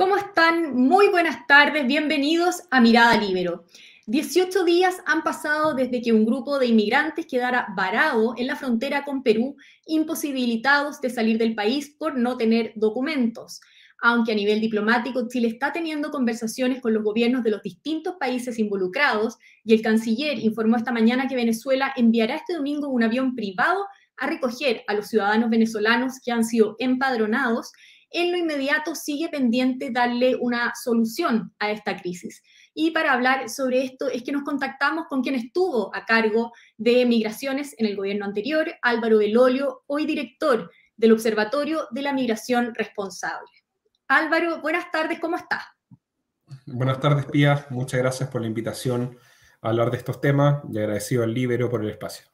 ¿Cómo están? Muy buenas tardes, bienvenidos a Mirada Libero. 18 días han pasado desde que un grupo de inmigrantes quedara varado en la frontera con Perú, imposibilitados de salir del país por no tener documentos. Aunque a nivel diplomático Chile está teniendo conversaciones con los gobiernos de los distintos países involucrados y el canciller informó esta mañana que Venezuela enviará este domingo un avión privado a recoger a los ciudadanos venezolanos que han sido empadronados en lo inmediato sigue pendiente darle una solución a esta crisis. Y para hablar sobre esto es que nos contactamos con quien estuvo a cargo de migraciones en el gobierno anterior, Álvaro Belolio, hoy director del Observatorio de la Migración Responsable. Álvaro, buenas tardes, ¿cómo estás? Buenas tardes, Pía. Muchas gracias por la invitación a hablar de estos temas y agradecido al Libero por el espacio.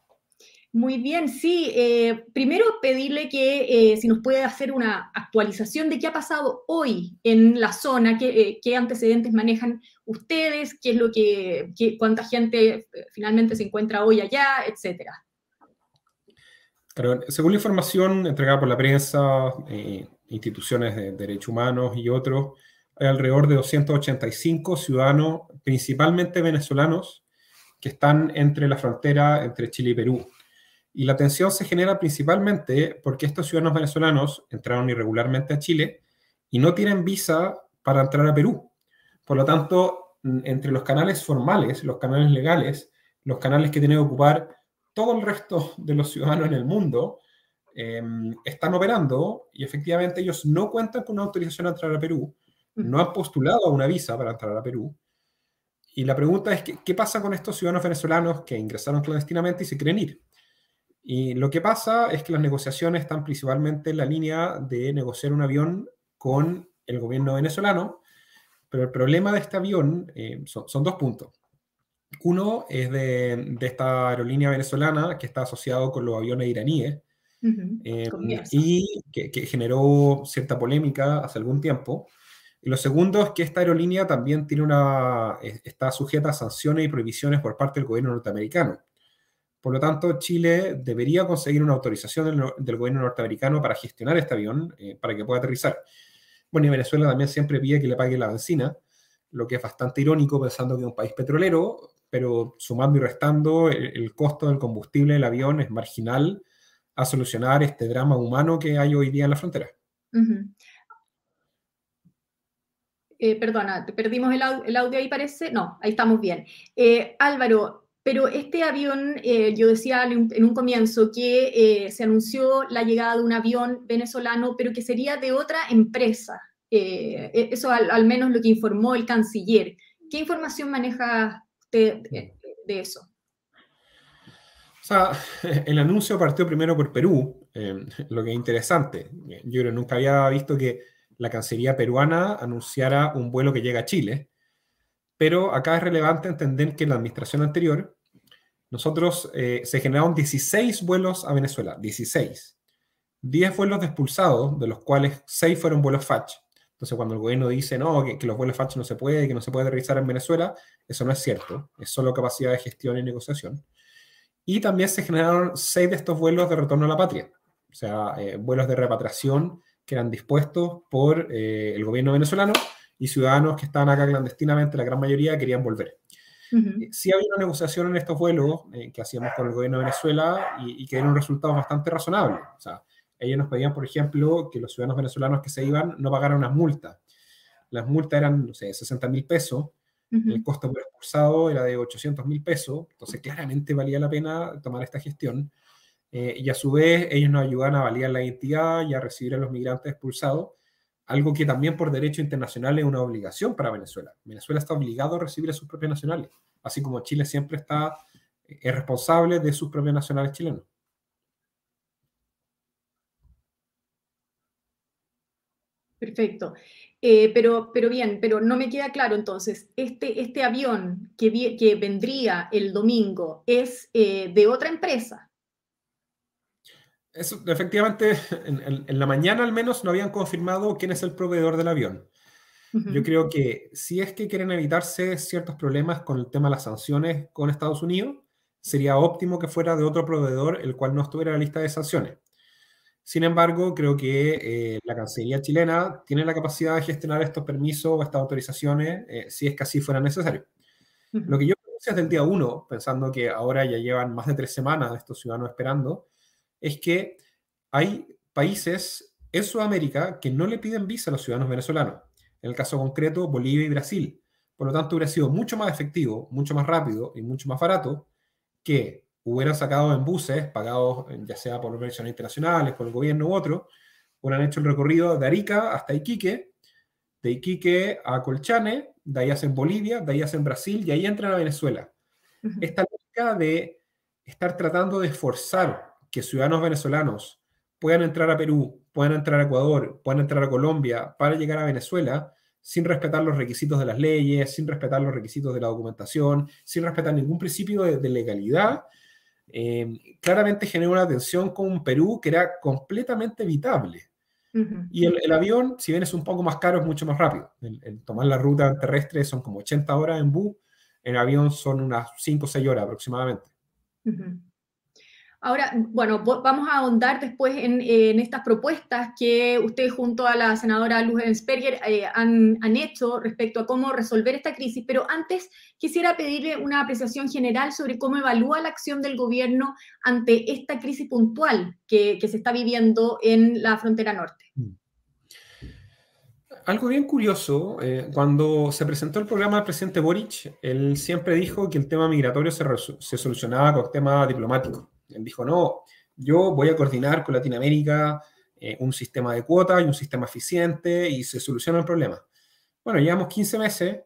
Muy bien, sí. Eh, primero pedirle que eh, si nos puede hacer una actualización de qué ha pasado hoy en la zona, qué, eh, antecedentes manejan ustedes, qué es lo que, cuánta gente finalmente se encuentra hoy allá, etcétera. según la información entregada por la prensa, instituciones de derechos humanos y otros, hay alrededor de 285 ciudadanos, principalmente venezolanos, que están entre la frontera entre Chile y Perú. Y la tensión se genera principalmente porque estos ciudadanos venezolanos entraron irregularmente a Chile y no tienen visa para entrar a Perú. Por lo tanto, entre los canales formales, los canales legales, los canales que tienen que ocupar todo el resto de los ciudadanos en el mundo, em, están operando y efectivamente ellos no cuentan con una autorización a entrar a Perú, no han postulado a una visa para entrar a Perú. Y la pregunta es, ¿qué, qué pasa con estos ciudadanos venezolanos que ingresaron clandestinamente y se quieren ir? Y lo que pasa es que las negociaciones están principalmente en la línea de negociar un avión con el gobierno venezolano, pero el problema de este avión eh, son, dos puntos. Uno es de, esta aerolínea venezolana que está asociado con los aviones iraníes eh, y que, generó cierta polémica hace algún tiempo. Y lo segundo es que esta aerolínea también tiene una, está sujeta a sanciones y prohibiciones por parte del gobierno norteamericano. Por lo tanto, Chile debería conseguir una autorización del, gobierno norteamericano para gestionar este avión, eh, para que pueda aterrizar. Bueno, y Venezuela también siempre pide que le pague la benzina, lo que es bastante irónico pensando que es un país petrolero, pero sumando y restando, el, costo del combustible del avión es marginal a solucionar este drama humano que hay hoy día en la frontera. Eh, perdona, perdimos el, audio ahí parece. No, ahí estamos bien. Eh, Álvaro, pero este avión, eh, yo decía en un comienzo que eh, se anunció la llegada de un avión venezolano, pero que sería de otra empresa. Eh, e, eso al, menos lo que informó el canciller. ¿Qué información maneja usted de, eso? O sea, el anuncio partió primero por Perú, lo que es interesante. Yo creo nunca había visto que la Cancillería peruana anunciara un vuelo que llega a Chile, pero acá es relevante entender que la administración anterior nosotros eh, se generaron 16 vuelos a Venezuela, 16. 10 vuelos de expulsados, de los cuales 6 fueron vuelos FACH. Entonces, cuando el gobierno dice no, que, los vuelos FACH no se puede, que no se puede aterrizar en Venezuela, eso no es cierto. Es solo capacidad de gestión y negociación. Y también se generaron 6 de estos vuelos de retorno a la patria. O sea, eh, vuelos de repatriación que eran dispuestos por eh, el gobierno venezolano y ciudadanos que estaban acá clandestinamente, la gran mayoría querían volver. Eh, sí había una negociación en estos vuelos eh, que hacíamos con el gobierno de Venezuela y, que dieron resultados bastante razonables. O sea, ellos nos pedían, por ejemplo, que los ciudadanos venezolanos que se iban no pagaran unas multas. Las multas eran, no sé, 60 mil pesos. El costo por expulsado era de 800 mil pesos. Entonces, claramente valía la pena tomar esta gestión. Eh, y a su vez, ellos nos ayudan a validar la identidad y a recibir a los migrantes expulsados algo que también por derecho internacional es una obligación para Venezuela. Venezuela está obligado a recibir a sus propios nacionales, así como Chile siempre está, es responsable de sus propios nacionales chilenos. Perfecto. Eh, pero, pero bien, pero no me queda claro entonces, este, este avión que, que vendría el domingo es eh, de otra empresa efectivamente, en, la mañana al menos no habían confirmado quién es el proveedor del avión. Yo creo que si es que quieren evitarse ciertos problemas con el tema de las sanciones con Estados Unidos, sería óptimo que fuera de otro proveedor el cual no estuviera en la lista de sanciones. Sin embargo, creo que la Cancillería chilena tiene la capacidad de gestionar estos permisos o estas autorizaciones si es que así fuera necesario. Lo que yo desde el día uno, pensando que ahora ya llevan más de tres semanas estos ciudadanos esperando, es que hay países en Sudamérica que no le piden visa a los ciudadanos venezolanos. En el caso concreto, Bolivia y Brasil. Por lo tanto, hubiera sido mucho más efectivo, mucho más rápido y mucho más barato que hubieran sacado en buses pagados ya sea por organizaciones internacionales, por el gobierno u otro, hubieran hecho el recorrido de Arica hasta Iquique, de Iquique a Colchane, de ahí hacen Bolivia, de ahí hacen Brasil y ahí entran a Venezuela. Esta lógica de estar tratando de esforzar que ciudadanos venezolanos puedan entrar a Perú, puedan entrar a Ecuador, puedan entrar a Colombia para llegar a Venezuela sin respetar los requisitos de las leyes, sin respetar los requisitos de la documentación, sin respetar ningún principio de, legalidad, eh, claramente genera una tensión con Perú que era completamente evitable. Y el, avión, si bien es un poco más caro, es mucho más rápido. El, tomar la ruta terrestre son como 80 horas en bus, en avión son unas 5 o 6 horas aproximadamente. Ahora, bueno, vamos a ahondar después en, estas propuestas que usted junto a la senadora Luz Ensperger eh, han, hecho respecto a cómo resolver esta crisis, pero antes quisiera pedirle una apreciación general sobre cómo evalúa la acción del gobierno ante esta crisis puntual que, se está viviendo en la frontera norte. Mm. Algo bien curioso, eh, cuando se presentó el programa del presidente Boric, él siempre dijo que el tema migratorio se, se solucionaba con tema diplomático él dijo, no, yo voy a coordinar con Latinoamérica eh, un sistema de cuotas y un sistema eficiente y se soluciona el problema. Bueno, llevamos 15 meses,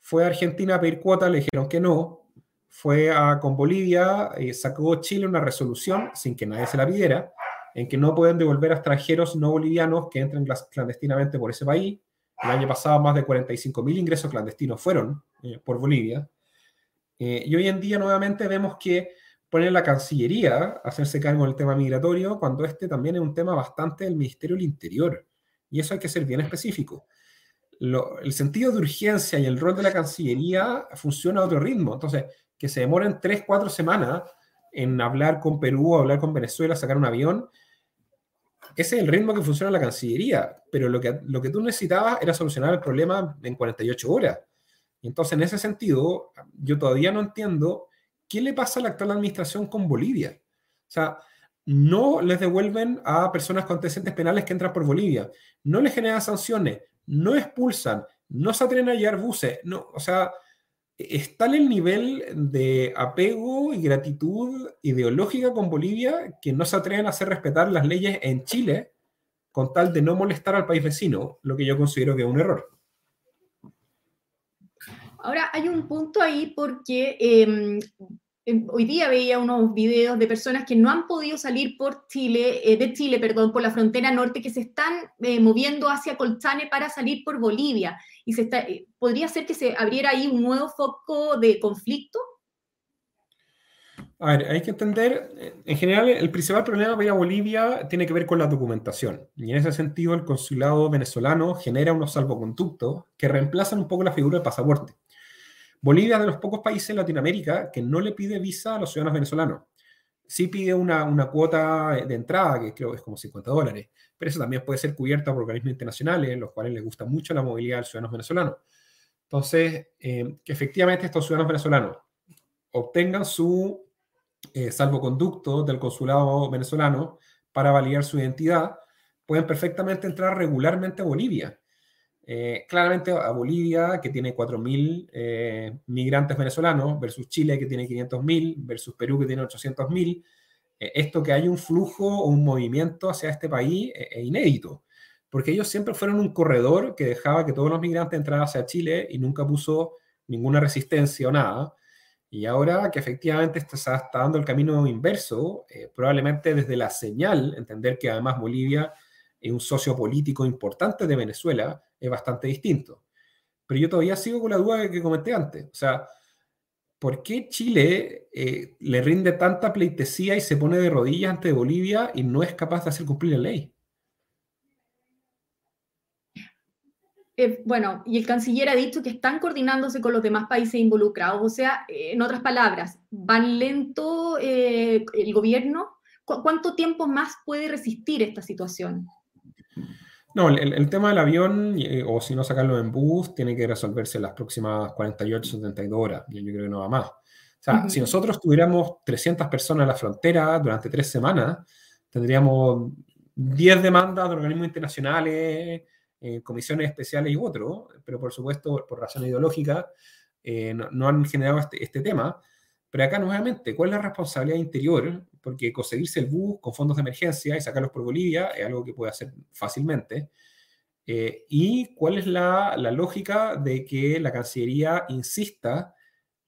fue a Argentina a pedir cuotas, le dijeron que no, fue con Bolivia, y sacó Chile una resolución sin que nadie se la pidiera, en que no pueden devolver a extranjeros no bolivianos que entren clandestinamente por ese país. El año pasado más de 45.000 ingresos clandestinos fueron eh, por Bolivia. Eh, y hoy en día nuevamente vemos que poner la Cancillería a hacerse cargo del tema migratorio cuando este también es un tema bastante del Ministerio del Interior. Y eso hay que ser bien específico. el sentido de urgencia y el rol de la Cancillería funciona a otro ritmo. Entonces, que se demoren tres, cuatro semanas en hablar con Perú, hablar con Venezuela, sacar un avión, ese es el ritmo que funciona la Cancillería. Pero lo que, lo que tú necesitabas era solucionar el problema en 48 horas. Entonces, en ese sentido, yo todavía no entiendo ¿qué le pasa a la actual administración con Bolivia? O sea, no les devuelven a personas con antecedentes penales que entran por Bolivia, no les generan sanciones, no expulsan, no se atreven a llevar buses, no, o sea, está en el nivel de apego y gratitud ideológica con Bolivia que no se atreven a hacer respetar las leyes en Chile con tal de no molestar al país vecino, lo que yo considero que es un error. Ahora, hay un punto ahí porque em, em, hoy día veía unos videos de personas que no han podido salir por Chile, eh, de Chile, perdón, por la frontera norte, que se están eh, moviendo hacia Colchane para salir por Bolivia. Y se eh, podría ser que se abriera ahí un nuevo foco de conflicto. A ver, hay que entender, en general, el principal problema para Bolivia tiene que ver con la documentación. Y en ese sentido, el consulado venezolano genera unos salvoconductos que reemplazan un poco la figura del pasaporte. Bolivia es de los pocos países en Latinoamérica que no le pide visa a los ciudadanos venezolanos. Sí pide una, cuota de entrada, que creo que es como 50 dólares, pero eso también puede ser cubierta por organismos internacionales, los cuales les gusta mucho la movilidad de los ciudadanos venezolanos. Entonces, eh, que efectivamente estos ciudadanos venezolanos obtengan su eh, salvoconducto del consulado venezolano para validar su identidad, pueden perfectamente entrar regularmente a Bolivia eh, claramente a Bolivia, que tiene 4.000 eh, migrantes venezolanos, versus Chile, que tiene 500.000, versus Perú, que tiene 800.000. Eh, esto que hay un flujo o un movimiento hacia este país es inédito, porque ellos siempre fueron un corredor que dejaba que todos los migrantes entraran hacia Chile y nunca puso ninguna resistencia o nada. Y ahora que efectivamente está, está dando el camino inverso, probablemente desde la señal, entender que además Bolivia es un socio político importante de Venezuela, es bastante distinto. Pero yo todavía sigo con la duda que comenté antes. O sea, ¿por qué Chile eh, le rinde tanta pleitesía y se pone de rodillas ante Bolivia y no es capaz de hacer cumplir la ley? Eh, bueno, y el canciller ha dicho que están coordinándose con los demás países involucrados. O sea, en otras palabras, van lento eh, el gobierno ¿Cuánto tiempo más puede resistir esta situación? No, el, tema del avión, eh, o si no sacarlo en bus, tiene que resolverse en las próximas 48, 72 horas. Yo, yo creo que no va más. O sea, si nosotros tuviéramos 300 personas en la frontera durante tres semanas, tendríamos 10 demandas de organismos internacionales, eh, comisiones especiales y otros, pero por supuesto, por razones ideológicas, eh, no, han generado este, este, tema. Pero acá, nuevamente, ¿cuál es la responsabilidad interior? Porque conseguirse el bus con fondos de emergencia y sacarlos por Bolivia es algo que puede hacer fácilmente. Eh, ¿Y cuál es la, la, lógica de que la Cancillería insista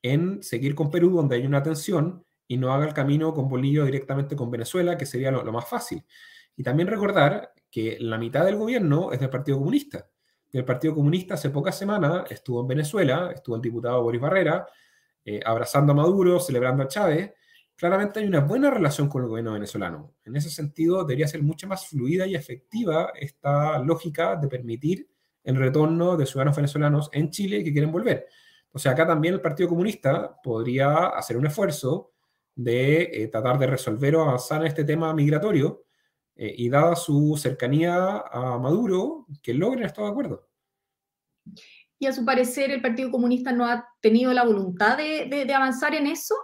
en seguir con Perú, donde hay una tensión, y no haga el camino con Bolivia directamente con Venezuela, que sería lo, lo más fácil? Y también recordar que la mitad del gobierno es del Partido Comunista. El Partido Comunista hace pocas semanas estuvo en Venezuela, estuvo el diputado Boris Barrera, eh, abrazando a Maduro, celebrando a Chávez, claramente hay una buena relación con el gobierno venezolano. En ese sentido, debería ser mucho más fluida y efectiva esta lógica de permitir el retorno de ciudadanos venezolanos en Chile que quieren volver. O sea, acá también el Partido Comunista podría hacer un esfuerzo de eh, tratar de resolver o avanzar en este tema migratorio eh, y dada su cercanía a Maduro, que logren estar de acuerdo y a su parecer el Partido Comunista no ha tenido la voluntad de, avanzar en eso?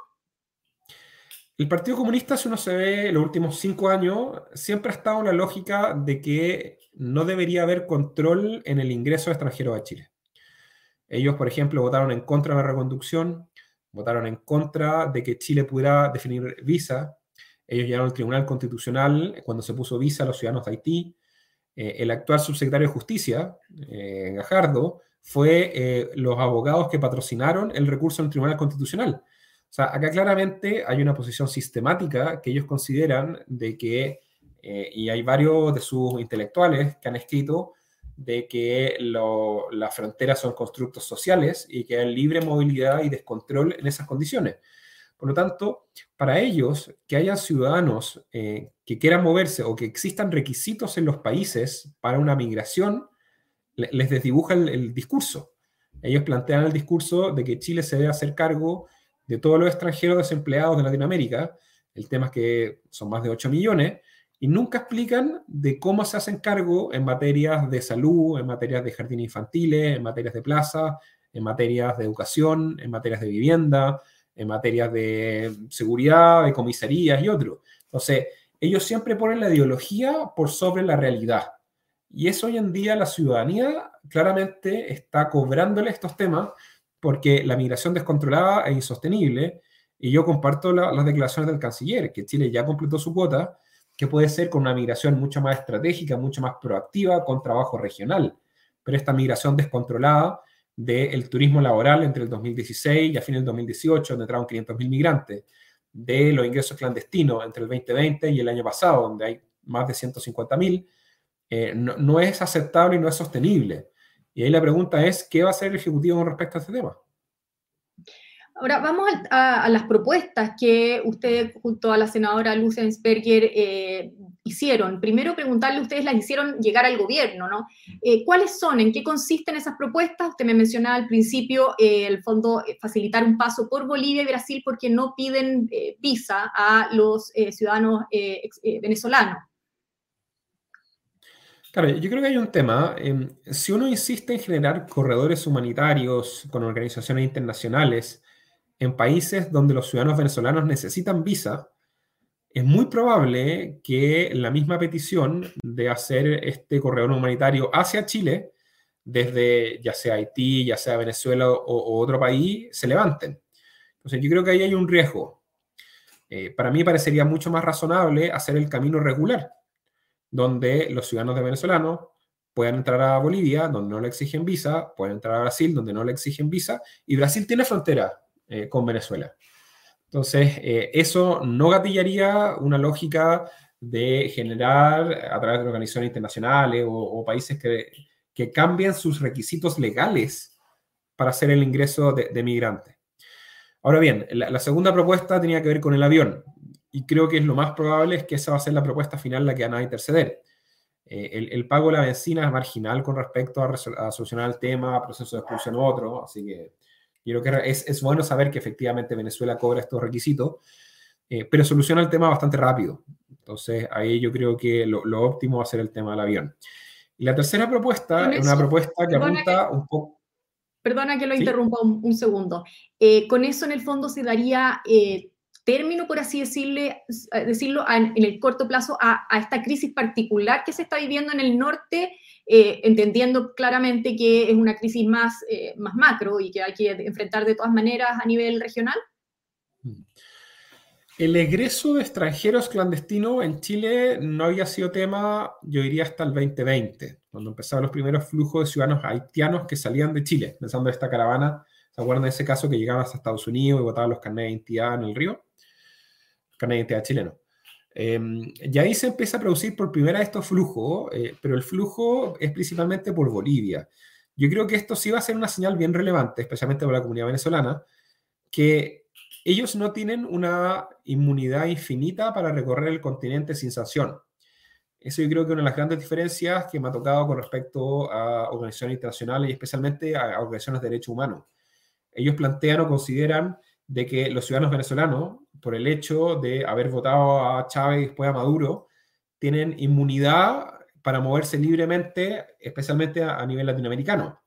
El Partido Comunista, si uno se ve los últimos cinco años, siempre ha estado en la lógica de que no debería haber control en el ingreso de extranjeros a Chile. Ellos, por ejemplo, votaron en contra de la reconducción, votaron en contra de que Chile pudiera definir visa. Ellos llegaron al Tribunal Constitucional cuando se puso visa a los ciudadanos de Haití. Eh, el actual subsecretario de Justicia, eh, Gajardo, fue eh, los abogados que patrocinaron el recurso en el Tribunal Constitucional. O sea, acá claramente hay una posición sistemática que ellos consideran de que, eh, y hay varios de sus intelectuales que han escrito, de que las fronteras son constructos sociales y que hay libre movilidad y descontrol en esas condiciones. Por lo tanto, para ellos, que haya ciudadanos eh, que quieran moverse o que existan requisitos en los países para una migración, les desdibuja el, discurso. Ellos plantean el discurso de que Chile se debe hacer cargo de todos los extranjeros desempleados de Latinoamérica. El tema es que son más de 8 millones y nunca explican de cómo se hacen cargo en materias de salud, en materias de jardines infantiles, en materias de plaza, en materias de educación, en materias de vivienda, en materias de seguridad, de comisarías y otros. Entonces, ellos siempre ponen la ideología por sobre la realidad. Y eso hoy en día la ciudadanía claramente está cobrándole estos temas porque la migración descontrolada es insostenible. Y yo comparto las declaraciones del canciller, que Chile ya completó su cuota, que puede ser con una migración mucho más estratégica, mucho más proactiva, con trabajo regional. Pero esta migración descontrolada del turismo laboral entre el 2016 y a fin del 2018, donde entraron 500.000 migrantes, de los ingresos clandestinos entre el 2020 y el año pasado, donde hay más de 150.000, eh, no, es aceptable y no es sostenible. Y ahí la pregunta es, ¿qué va a hacer el Ejecutivo con respecto a este tema? Ahora vamos a, las propuestas que usted junto a la senadora Lucensberger eh, hicieron. Primero preguntarle, ustedes las hicieron llegar al gobierno, ¿no? Eh, ¿Cuáles son? ¿En qué consisten esas propuestas? Usted me mencionaba al principio el fondo facilitar un paso por Bolivia y Brasil porque no piden visa a los ciudadanos venezolanos. Claro, yo creo que hay un tema. Em, si uno insiste en generar corredores humanitarios con organizaciones internacionales en países donde los ciudadanos venezolanos necesitan visa, es muy probable que la misma petición de hacer este corredor humanitario hacia Chile, desde ya sea Haití, ya sea Venezuela o, otro país, se levanten. Entonces yo creo que ahí hay un riesgo. Eh, para mí parecería mucho más razonable hacer el camino regular donde los ciudadanos de venezolanos puedan entrar a Bolivia, donde no le exigen visa, pueden entrar a Brasil, donde no le exigen visa, y Brasil tiene frontera eh, con Venezuela. Entonces, eh, eso no gatillaría una lógica de generar a través de organizaciones internacionales o, países que, que, cambien sus requisitos legales para hacer el ingreso de, migrantes. Ahora bien, la, la, segunda propuesta tenía que ver con el avión y creo que es lo más probable es que esa va a ser la propuesta final la que van a interceder. Eh, el, pago de la benzina es marginal con respecto a, solucionar el tema, proceso de expulsión u otro, así que creo que es, es, bueno saber que efectivamente Venezuela cobra estos requisitos, eh, pero soluciona el tema bastante rápido. Entonces, ahí yo creo que lo, óptimo va a ser el tema del avión. Y la tercera propuesta es una propuesta que apunta un poco... Perdona que lo interrumpa un, segundo. Eh, con eso, en el fondo, se daría eh, término, por así decirle, eh, decirlo, en el corto plazo a, esta crisis particular que se está viviendo en el norte, entendiendo claramente que es una crisis más, más macro y que hay que enfrentar de todas maneras a nivel regional? Mm. El egreso de extranjeros clandestinos en Chile no había sido tema, yo diría, hasta el 2020, cuando empezaron los primeros flujos de ciudadanos haitianos que salían de Chile, pensando en esta caravana. ¿Se acuerdan de ese caso que llegaban hasta Estados Unidos y votaban los carnets de identidad en el río? Carnet de identidad chileno. Eh, y ahí se empieza a producir por primera vez estos flujos, eh, pero el flujo es principalmente por Bolivia. Yo creo que esto sí va a ser una señal bien relevante, especialmente para la comunidad venezolana, que ellos no tienen una inmunidad infinita para recorrer el continente sin sanción. Eso yo creo que una de las grandes diferencias que me ha tocado con respecto a organizaciones internacionales y especialmente a organizaciones de derechos humanos. Ellos plantean o consideran de que los ciudadanos venezolanos, por el hecho de haber votado a Chávez y después a Maduro, tienen inmunidad para moverse libremente, especialmente a nivel latinoamericano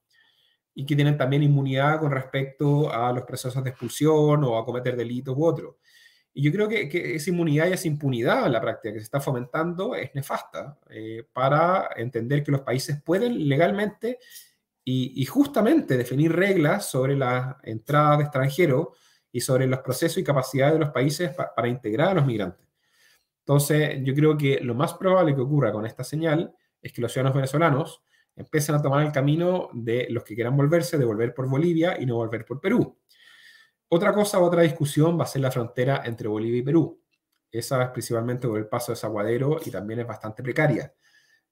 y que tienen también inmunidad con respecto a los procesos de expulsión o a cometer delitos u otros. Y yo creo que, esa inmunidad y esa impunidad en la práctica que se está fomentando es nefasta eh, para entender que los países pueden legalmente y, justamente definir reglas sobre la entrada de extranjeros y sobre los procesos y capacidades de los países para integrar a los migrantes. Entonces, yo creo que lo más probable que ocurra con esta señal es que los ciudadanos venezolanos empiezan a tomar el camino de los que quieran volverse, de volver por Bolivia y no volver por Perú. Otra cosa, otra discusión va a ser la frontera entre Bolivia y Perú. Esa es principalmente por el paso de Zaguadero y también es bastante precaria.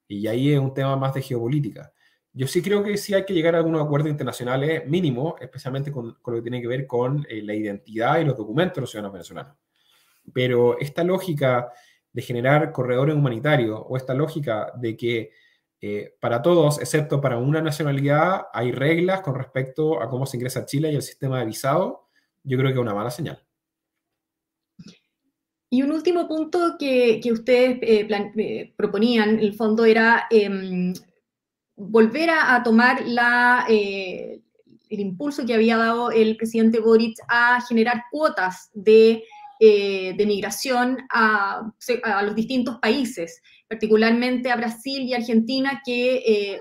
Y ahí es un tema más de geopolítica. Yo sí creo que sí hay que llegar a algunos acuerdos internacionales mínimos, especialmente con, lo que tiene que ver con eh, la identidad y los documentos de los ciudadanos venezolanos. Pero esta lógica de generar corredores humanitarios o esta lógica de que eh, para todos, excepto para una nacionalidad, hay reglas con respecto a cómo se ingresa a Chile y el sistema de visado. Yo creo que es una mala señal. Y un último punto que, ustedes eh, eh, proponían, en el fondo, era em, volver a, tomar la, el impulso que había dado el presidente Boric a generar cuotas de, migración a, a los distintos países particularmente a Brasil y Argentina, que eh,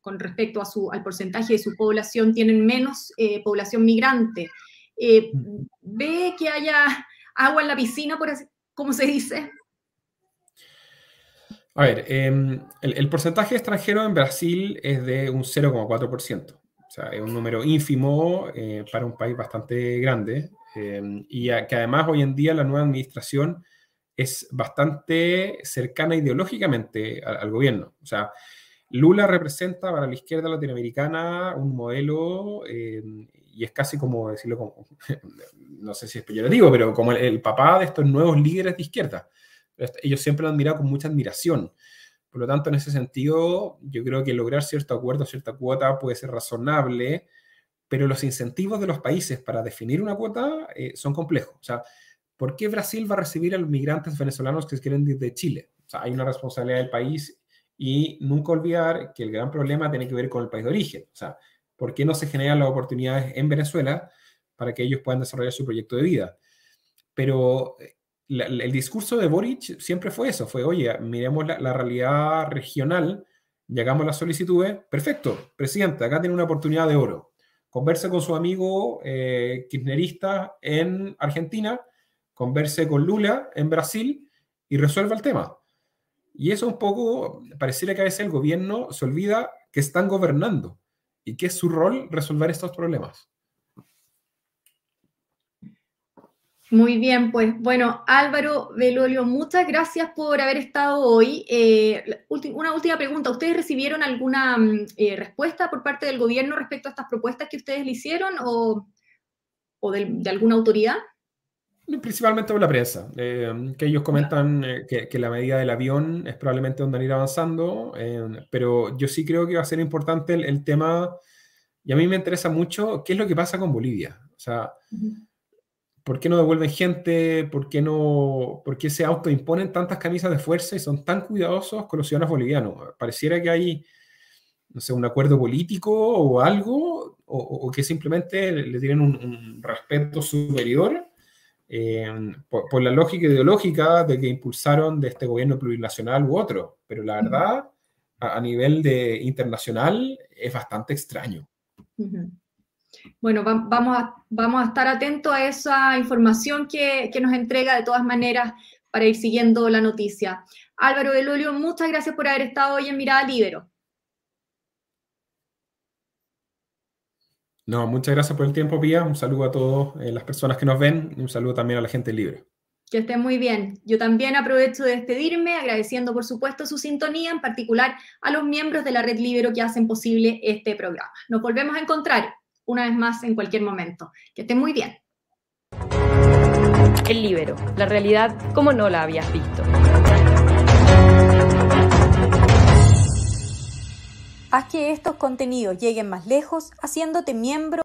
con respecto a su, al porcentaje de su población tienen menos eh, población migrante. Eh, ¿Ve que haya agua en la piscina, por así, como se dice? A ver, em, el, porcentaje extranjero en Brasil es de un 0,4%. O sea, es un número ínfimo para un país bastante grande. Em, y que además hoy en día la nueva administración es bastante cercana ideológicamente al, gobierno. O sea, Lula representa para la izquierda latinoamericana un modelo, eh, y es casi como decirlo, como, no sé si es peyorativo, pero como el, papá de estos nuevos líderes de izquierda. Ellos siempre lo han mirado con mucha admiración. Por lo tanto, en ese sentido, yo creo que lograr cierto acuerdo, cierta cuota puede ser razonable, pero los incentivos de los países para definir una cuota eh, son complejos. O sea, ¿por qué Brasil va a recibir a los migrantes venezolanos que quieren ir de Chile? O sea, hay una responsabilidad del país y nunca olvidar que el gran problema tiene que ver con el país de origen. O sea, ¿por qué no se generan las oportunidades en Venezuela para que ellos puedan desarrollar su proyecto de vida? Pero el discurso de Boric siempre fue eso, fue, oye, miremos la, realidad regional, llegamos a las solicitudes, perfecto, presidente, acá tiene una oportunidad de oro. Converse con su amigo eh, kirchnerista en Argentina converse con Lula en Brasil y resuelva el tema. Y eso un poco, pareciera que a veces el gobierno se olvida que están gobernando y que es su rol resolver estos problemas. Muy bien, pues bueno, Álvaro Belolio, muchas gracias por haber estado hoy. Eh, una última pregunta, ¿ustedes recibieron alguna mm, eh, respuesta por parte del gobierno respecto a estas propuestas que ustedes le hicieron o, de alguna autoridad? Principalmente por la prensa, eh, que ellos comentan que, la medida del avión es probablemente donde van a ir avanzando, pero yo sí creo que va a ser importante el, tema, y a mí me interesa mucho, qué es lo que pasa con Bolivia. O sea, ¿Por qué no devuelven gente? ¿Por qué, no, ¿Por qué se autoimponen tantas camisas de fuerza y son tan cuidadosos con los ciudadanos bolivianos? Pareciera que hay, no sé, un acuerdo político o algo, o, que simplemente le tienen un, respeto superior eh, por, la lógica ideológica de que impulsaron de este gobierno plurinacional u otro. Pero la verdad, a, nivel de internacional, es bastante extraño. Bueno, vamos a, vamos a estar atentos a esa información que, nos entrega de todas maneras para ir siguiendo la noticia. Álvaro Belolio, muchas gracias por haber estado hoy en Mirada Libero. No, muchas gracias por el tiempo, Pía. Un saludo a todas eh, las personas que nos ven y un saludo también a la gente libre. Que estén muy bien. Yo también aprovecho de despedirme agradeciendo, por supuesto, su sintonía, en particular a los miembros de la Red Libero que hacen posible este programa. Nos volvemos a encontrar una vez más en cualquier momento. Que estén muy bien. El libero, la realidad como no la habías visto. Haz que estos contenidos lleguen más lejos haciéndote miembro